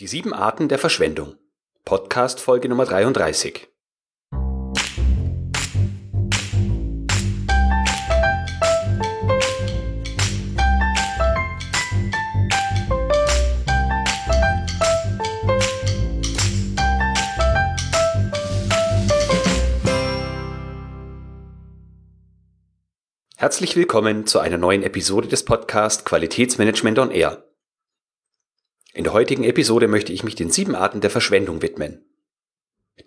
Die sieben Arten der Verschwendung. Podcast Folge Nummer 33. Herzlich willkommen zu einer neuen Episode des Podcasts Qualitätsmanagement on Air. In der heutigen Episode möchte ich mich den sieben Arten der Verschwendung widmen.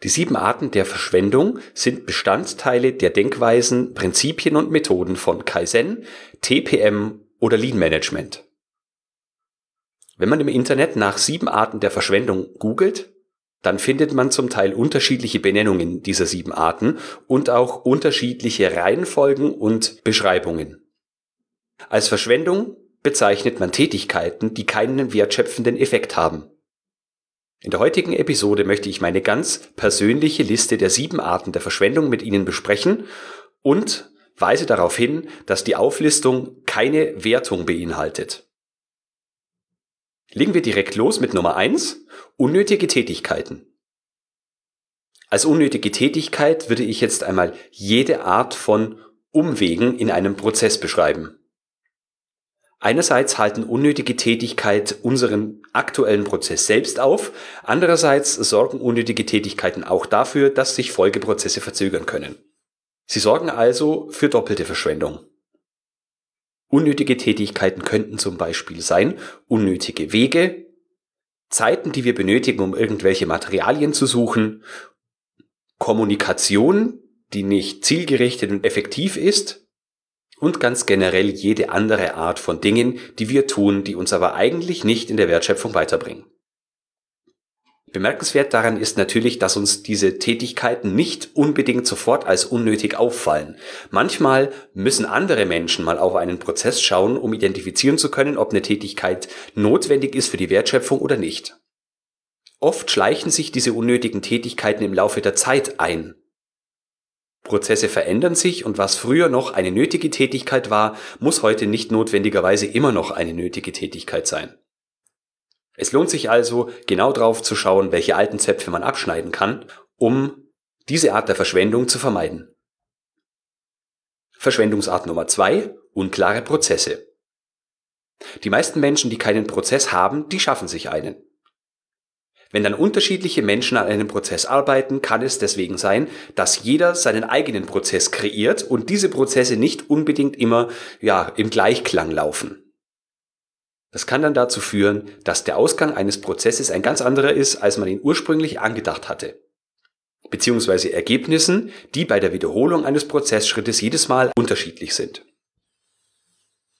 Die sieben Arten der Verschwendung sind Bestandteile der Denkweisen, Prinzipien und Methoden von Kaizen, TPM oder Lean Management. Wenn man im Internet nach sieben Arten der Verschwendung googelt, dann findet man zum Teil unterschiedliche Benennungen dieser sieben Arten und auch unterschiedliche Reihenfolgen und Beschreibungen. Als Verschwendung bezeichnet man Tätigkeiten, die keinen wertschöpfenden Effekt haben. In der heutigen Episode möchte ich meine ganz persönliche Liste der sieben Arten der Verschwendung mit Ihnen besprechen und weise darauf hin, dass die Auflistung keine Wertung beinhaltet. Legen wir direkt los mit Nummer eins: unnötige Tätigkeiten. Als unnötige Tätigkeit würde ich jetzt einmal jede Art von Umwegen in einem Prozess beschreiben. Einerseits halten unnötige Tätigkeit unseren aktuellen Prozess selbst auf, andererseits sorgen unnötige Tätigkeiten auch dafür, dass sich Folgeprozesse verzögern können. Sie sorgen also für doppelte Verschwendung. Unnötige Tätigkeiten könnten zum Beispiel sein unnötige Wege, Zeiten, die wir benötigen, um irgendwelche Materialien zu suchen, Kommunikation, die nicht zielgerichtet und effektiv ist, und ganz generell jede andere Art von Dingen, die wir tun, die uns aber eigentlich nicht in der Wertschöpfung weiterbringen. Bemerkenswert daran ist natürlich, dass uns diese Tätigkeiten nicht unbedingt sofort als unnötig auffallen. Manchmal müssen andere Menschen mal auf einen Prozess schauen, um identifizieren zu können, ob eine Tätigkeit notwendig ist für die Wertschöpfung oder nicht. Oft schleichen sich diese unnötigen Tätigkeiten im Laufe der Zeit ein. Prozesse verändern sich und was früher noch eine nötige Tätigkeit war, muss heute nicht notwendigerweise immer noch eine nötige Tätigkeit sein. Es lohnt sich also, genau drauf zu schauen, welche alten Zöpfe man abschneiden kann, um diese Art der Verschwendung zu vermeiden. Verschwendungsart Nummer zwei: unklare Prozesse. Die meisten Menschen, die keinen Prozess haben, die schaffen sich einen. Wenn dann unterschiedliche Menschen an einem Prozess arbeiten, kann es deswegen sein, dass jeder seinen eigenen Prozess kreiert und diese Prozesse nicht unbedingt immer ja, im Gleichklang laufen. Das kann dann dazu führen, dass der Ausgang eines Prozesses ein ganz anderer ist, als man ihn ursprünglich angedacht hatte. Beziehungsweise Ergebnissen, die bei der Wiederholung eines Prozessschrittes jedes Mal unterschiedlich sind.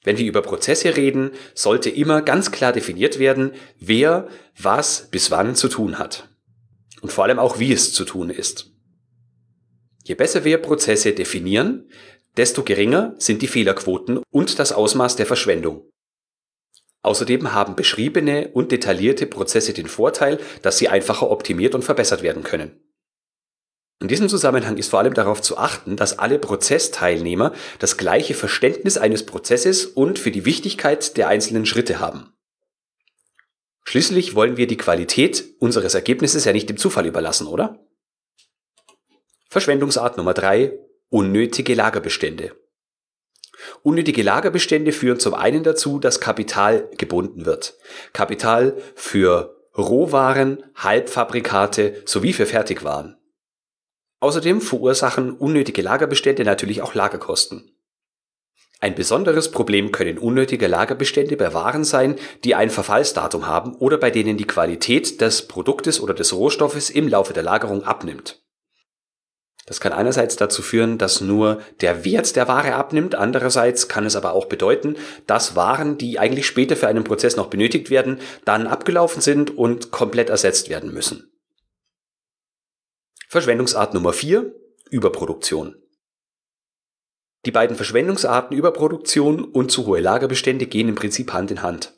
Wenn wir über Prozesse reden, sollte immer ganz klar definiert werden, wer was bis wann zu tun hat. Und vor allem auch, wie es zu tun ist. Je besser wir Prozesse definieren, desto geringer sind die Fehlerquoten und das Ausmaß der Verschwendung. Außerdem haben beschriebene und detaillierte Prozesse den Vorteil, dass sie einfacher optimiert und verbessert werden können. In diesem Zusammenhang ist vor allem darauf zu achten, dass alle Prozessteilnehmer das gleiche Verständnis eines Prozesses und für die Wichtigkeit der einzelnen Schritte haben. Schließlich wollen wir die Qualität unseres Ergebnisses ja nicht dem Zufall überlassen, oder? Verschwendungsart Nummer drei: Unnötige Lagerbestände. Unnötige Lagerbestände führen zum einen dazu, dass Kapital gebunden wird. Kapital für Rohwaren, Halbfabrikate sowie für Fertigwaren. Außerdem verursachen unnötige Lagerbestände natürlich auch Lagerkosten. Ein besonderes Problem können unnötige Lagerbestände bei Waren sein, die ein Verfallsdatum haben oder bei denen die Qualität des Produktes oder des Rohstoffes im Laufe der Lagerung abnimmt. Das kann einerseits dazu führen, dass nur der Wert der Ware abnimmt, andererseits kann es aber auch bedeuten, dass Waren, die eigentlich später für einen Prozess noch benötigt werden, dann abgelaufen sind und komplett ersetzt werden müssen. Verschwendungsart Nummer 4. Überproduktion. Die beiden Verschwendungsarten Überproduktion und zu hohe Lagerbestände gehen im Prinzip Hand in Hand.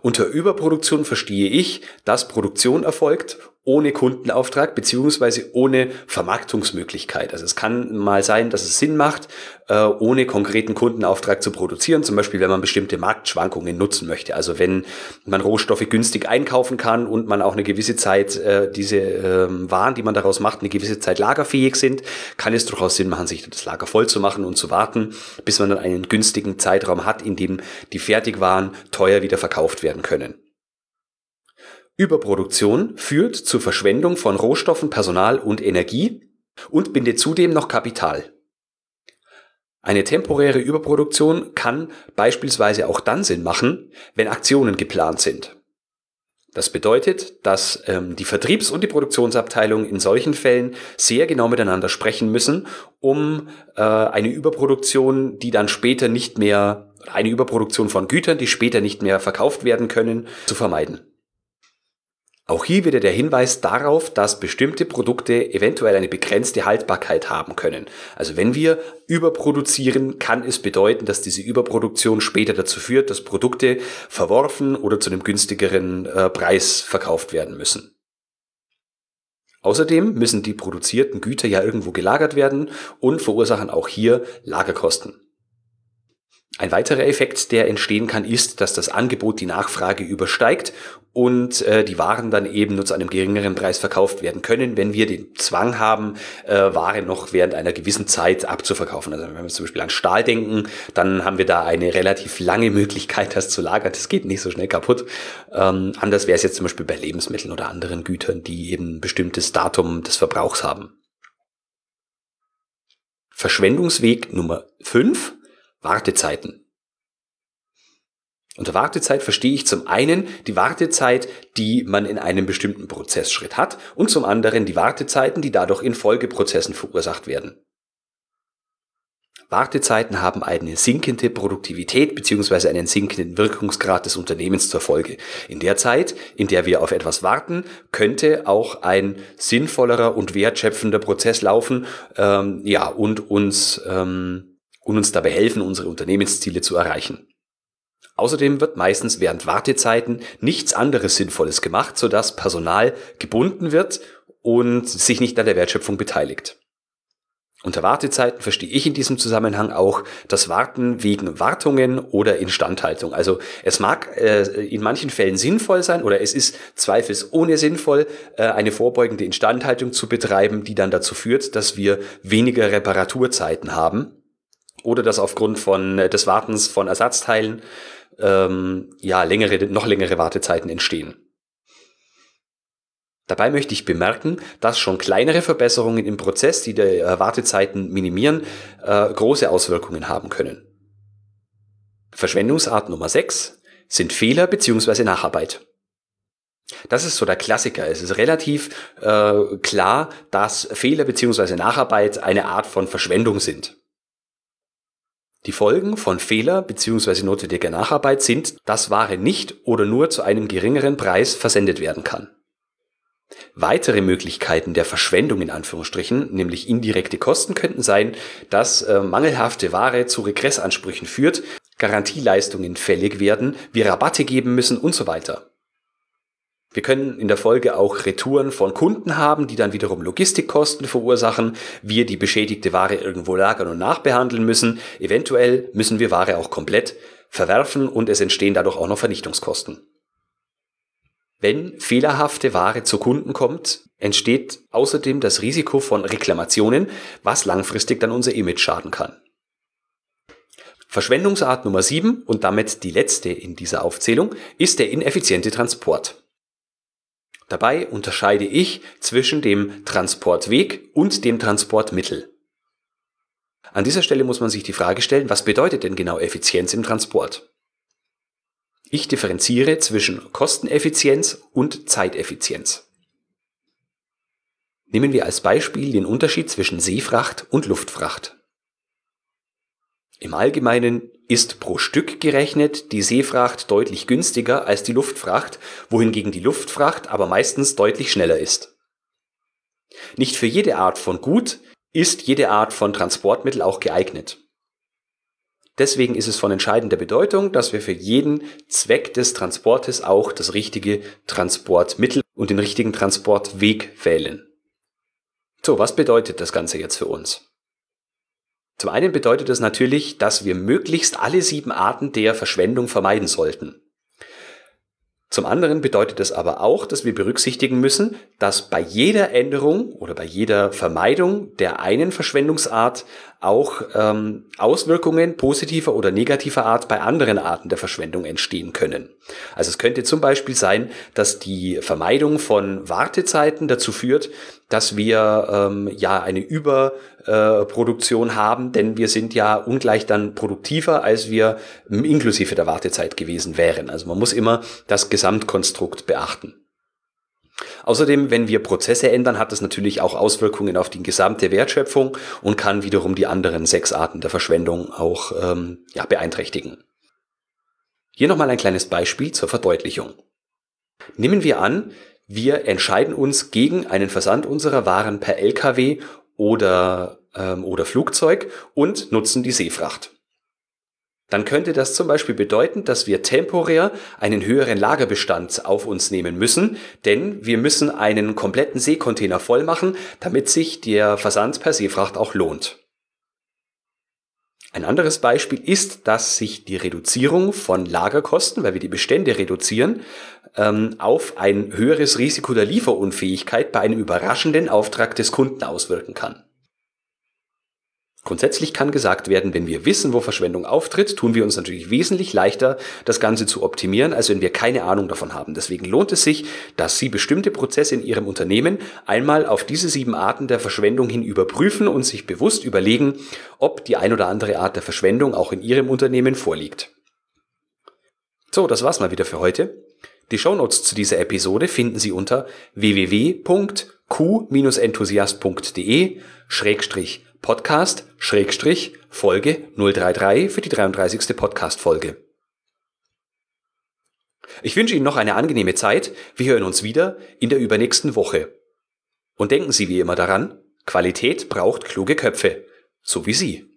Unter Überproduktion verstehe ich, dass Produktion erfolgt, ohne Kundenauftrag beziehungsweise ohne Vermarktungsmöglichkeit. Also es kann mal sein, dass es Sinn macht, äh, ohne konkreten Kundenauftrag zu produzieren, zum Beispiel wenn man bestimmte Marktschwankungen nutzen möchte. Also wenn man Rohstoffe günstig einkaufen kann und man auch eine gewisse Zeit äh, diese ähm, Waren, die man daraus macht, eine gewisse Zeit lagerfähig sind, kann es durchaus Sinn machen, sich das Lager voll zu machen und zu warten, bis man dann einen günstigen Zeitraum hat, in dem die Fertigwaren teuer wieder verkauft werden können. Überproduktion führt zur Verschwendung von Rohstoffen, Personal und Energie und bindet zudem noch Kapital. Eine temporäre Überproduktion kann beispielsweise auch dann Sinn machen, wenn Aktionen geplant sind. Das bedeutet, dass ähm, die Vertriebs- und die Produktionsabteilung in solchen Fällen sehr genau miteinander sprechen müssen, um äh, eine Überproduktion, die dann später nicht mehr, eine Überproduktion von Gütern, die später nicht mehr verkauft werden können, zu vermeiden. Auch hier wieder der Hinweis darauf, dass bestimmte Produkte eventuell eine begrenzte Haltbarkeit haben können. Also wenn wir überproduzieren, kann es bedeuten, dass diese Überproduktion später dazu führt, dass Produkte verworfen oder zu einem günstigeren äh, Preis verkauft werden müssen. Außerdem müssen die produzierten Güter ja irgendwo gelagert werden und verursachen auch hier Lagerkosten. Ein weiterer Effekt, der entstehen kann, ist, dass das Angebot die Nachfrage übersteigt und äh, die Waren dann eben nur zu einem geringeren Preis verkauft werden können, wenn wir den Zwang haben, äh, Ware noch während einer gewissen Zeit abzuverkaufen. Also wenn wir zum Beispiel an Stahl denken, dann haben wir da eine relativ lange Möglichkeit, das zu lagern. Das geht nicht so schnell kaputt. Ähm, anders wäre es jetzt zum Beispiel bei Lebensmitteln oder anderen Gütern, die eben ein bestimmtes Datum des Verbrauchs haben. Verschwendungsweg Nummer 5 Wartezeiten. Unter Wartezeit verstehe ich zum einen die Wartezeit, die man in einem bestimmten Prozessschritt hat und zum anderen die Wartezeiten, die dadurch in Folgeprozessen verursacht werden. Wartezeiten haben eine sinkende Produktivität bzw. einen sinkenden Wirkungsgrad des Unternehmens zur Folge. In der Zeit, in der wir auf etwas warten, könnte auch ein sinnvollerer und wertschöpfender Prozess laufen, ähm, ja, und uns ähm, und uns dabei helfen, unsere Unternehmensziele zu erreichen. Außerdem wird meistens während Wartezeiten nichts anderes Sinnvolles gemacht, sodass Personal gebunden wird und sich nicht an der Wertschöpfung beteiligt. Unter Wartezeiten verstehe ich in diesem Zusammenhang auch das Warten wegen Wartungen oder Instandhaltung. Also es mag äh, in manchen Fällen sinnvoll sein oder es ist zweifelsohne sinnvoll, äh, eine vorbeugende Instandhaltung zu betreiben, die dann dazu führt, dass wir weniger Reparaturzeiten haben oder dass aufgrund von äh, des Wartens von Ersatzteilen ähm, ja längere, noch längere Wartezeiten entstehen. Dabei möchte ich bemerken, dass schon kleinere Verbesserungen im Prozess, die die äh, Wartezeiten minimieren, äh, große Auswirkungen haben können. Verschwendungsart Nummer 6 sind Fehler bzw. Nacharbeit. Das ist so der Klassiker. Es ist relativ äh, klar, dass Fehler bzw. Nacharbeit eine Art von Verschwendung sind. Die Folgen von Fehler bzw. notwendiger Nacharbeit sind, dass Ware nicht oder nur zu einem geringeren Preis versendet werden kann. Weitere Möglichkeiten der Verschwendung in Anführungsstrichen, nämlich indirekte Kosten, könnten sein, dass äh, mangelhafte Ware zu Regressansprüchen führt, Garantieleistungen fällig werden, wir Rabatte geben müssen und so weiter. Wir können in der Folge auch Retouren von Kunden haben, die dann wiederum Logistikkosten verursachen, wir die beschädigte Ware irgendwo lagern und nachbehandeln müssen. Eventuell müssen wir Ware auch komplett verwerfen und es entstehen dadurch auch noch Vernichtungskosten. Wenn fehlerhafte Ware zu Kunden kommt, entsteht außerdem das Risiko von Reklamationen, was langfristig dann unser Image schaden kann. Verschwendungsart Nummer 7 und damit die letzte in dieser Aufzählung ist der ineffiziente Transport. Dabei unterscheide ich zwischen dem Transportweg und dem Transportmittel. An dieser Stelle muss man sich die Frage stellen, was bedeutet denn genau Effizienz im Transport? Ich differenziere zwischen Kosteneffizienz und Zeiteffizienz. Nehmen wir als Beispiel den Unterschied zwischen Seefracht und Luftfracht. Im Allgemeinen ist pro Stück gerechnet die Seefracht deutlich günstiger als die Luftfracht, wohingegen die Luftfracht aber meistens deutlich schneller ist. Nicht für jede Art von Gut ist jede Art von Transportmittel auch geeignet. Deswegen ist es von entscheidender Bedeutung, dass wir für jeden Zweck des Transportes auch das richtige Transportmittel und den richtigen Transportweg wählen. So, was bedeutet das Ganze jetzt für uns? Zum einen bedeutet das natürlich, dass wir möglichst alle sieben Arten der Verschwendung vermeiden sollten. Zum anderen bedeutet es aber auch, dass wir berücksichtigen müssen, dass bei jeder Änderung oder bei jeder Vermeidung der einen Verschwendungsart auch ähm, Auswirkungen positiver oder negativer Art bei anderen Arten der Verschwendung entstehen können. Also es könnte zum Beispiel sein, dass die Vermeidung von Wartezeiten dazu führt, dass wir ähm, ja eine Überproduktion äh, haben, denn wir sind ja ungleich dann produktiver, als wir inklusive der Wartezeit gewesen wären. Also man muss immer das Gesamtkonstrukt beachten. Außerdem, wenn wir Prozesse ändern, hat das natürlich auch Auswirkungen auf die gesamte Wertschöpfung und kann wiederum die anderen sechs Arten der Verschwendung auch ähm, ja, beeinträchtigen. Hier nochmal ein kleines Beispiel zur Verdeutlichung. Nehmen wir an, wir entscheiden uns gegen einen Versand unserer Waren per Lkw oder, ähm, oder Flugzeug und nutzen die Seefracht. Dann könnte das zum Beispiel bedeuten, dass wir temporär einen höheren Lagerbestand auf uns nehmen müssen, denn wir müssen einen kompletten Seekontainer voll machen, damit sich der Versand per Seefracht auch lohnt. Ein anderes Beispiel ist, dass sich die Reduzierung von Lagerkosten, weil wir die Bestände reduzieren, ähm, auf ein höheres Risiko der Lieferunfähigkeit bei einem überraschenden Auftrag des Kunden auswirken kann. Grundsätzlich kann gesagt werden, wenn wir wissen, wo Verschwendung auftritt, tun wir uns natürlich wesentlich leichter, das Ganze zu optimieren, als wenn wir keine Ahnung davon haben. Deswegen lohnt es sich, dass Sie bestimmte Prozesse in Ihrem Unternehmen einmal auf diese sieben Arten der Verschwendung hin überprüfen und sich bewusst überlegen, ob die ein oder andere Art der Verschwendung auch in Ihrem Unternehmen vorliegt. So, das war's mal wieder für heute. Die Shownotes zu dieser Episode finden Sie unter www.q-enthusiast.de Podcast Schrägstrich Folge 033 für die 33. Podcast-Folge. Ich wünsche Ihnen noch eine angenehme Zeit. Wir hören uns wieder in der übernächsten Woche. Und denken Sie wie immer daran, Qualität braucht kluge Köpfe, so wie Sie.